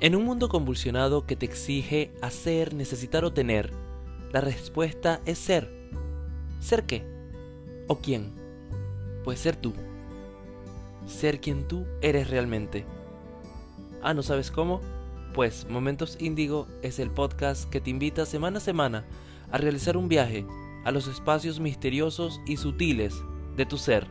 En un mundo convulsionado que te exige hacer, necesitar o tener, la respuesta es ser. ¿Ser qué? ¿O quién? Pues ser tú. Ser quien tú eres realmente. Ah, ¿no sabes cómo? Pues Momentos Índigo es el podcast que te invita semana a semana a realizar un viaje a los espacios misteriosos y sutiles de tu ser.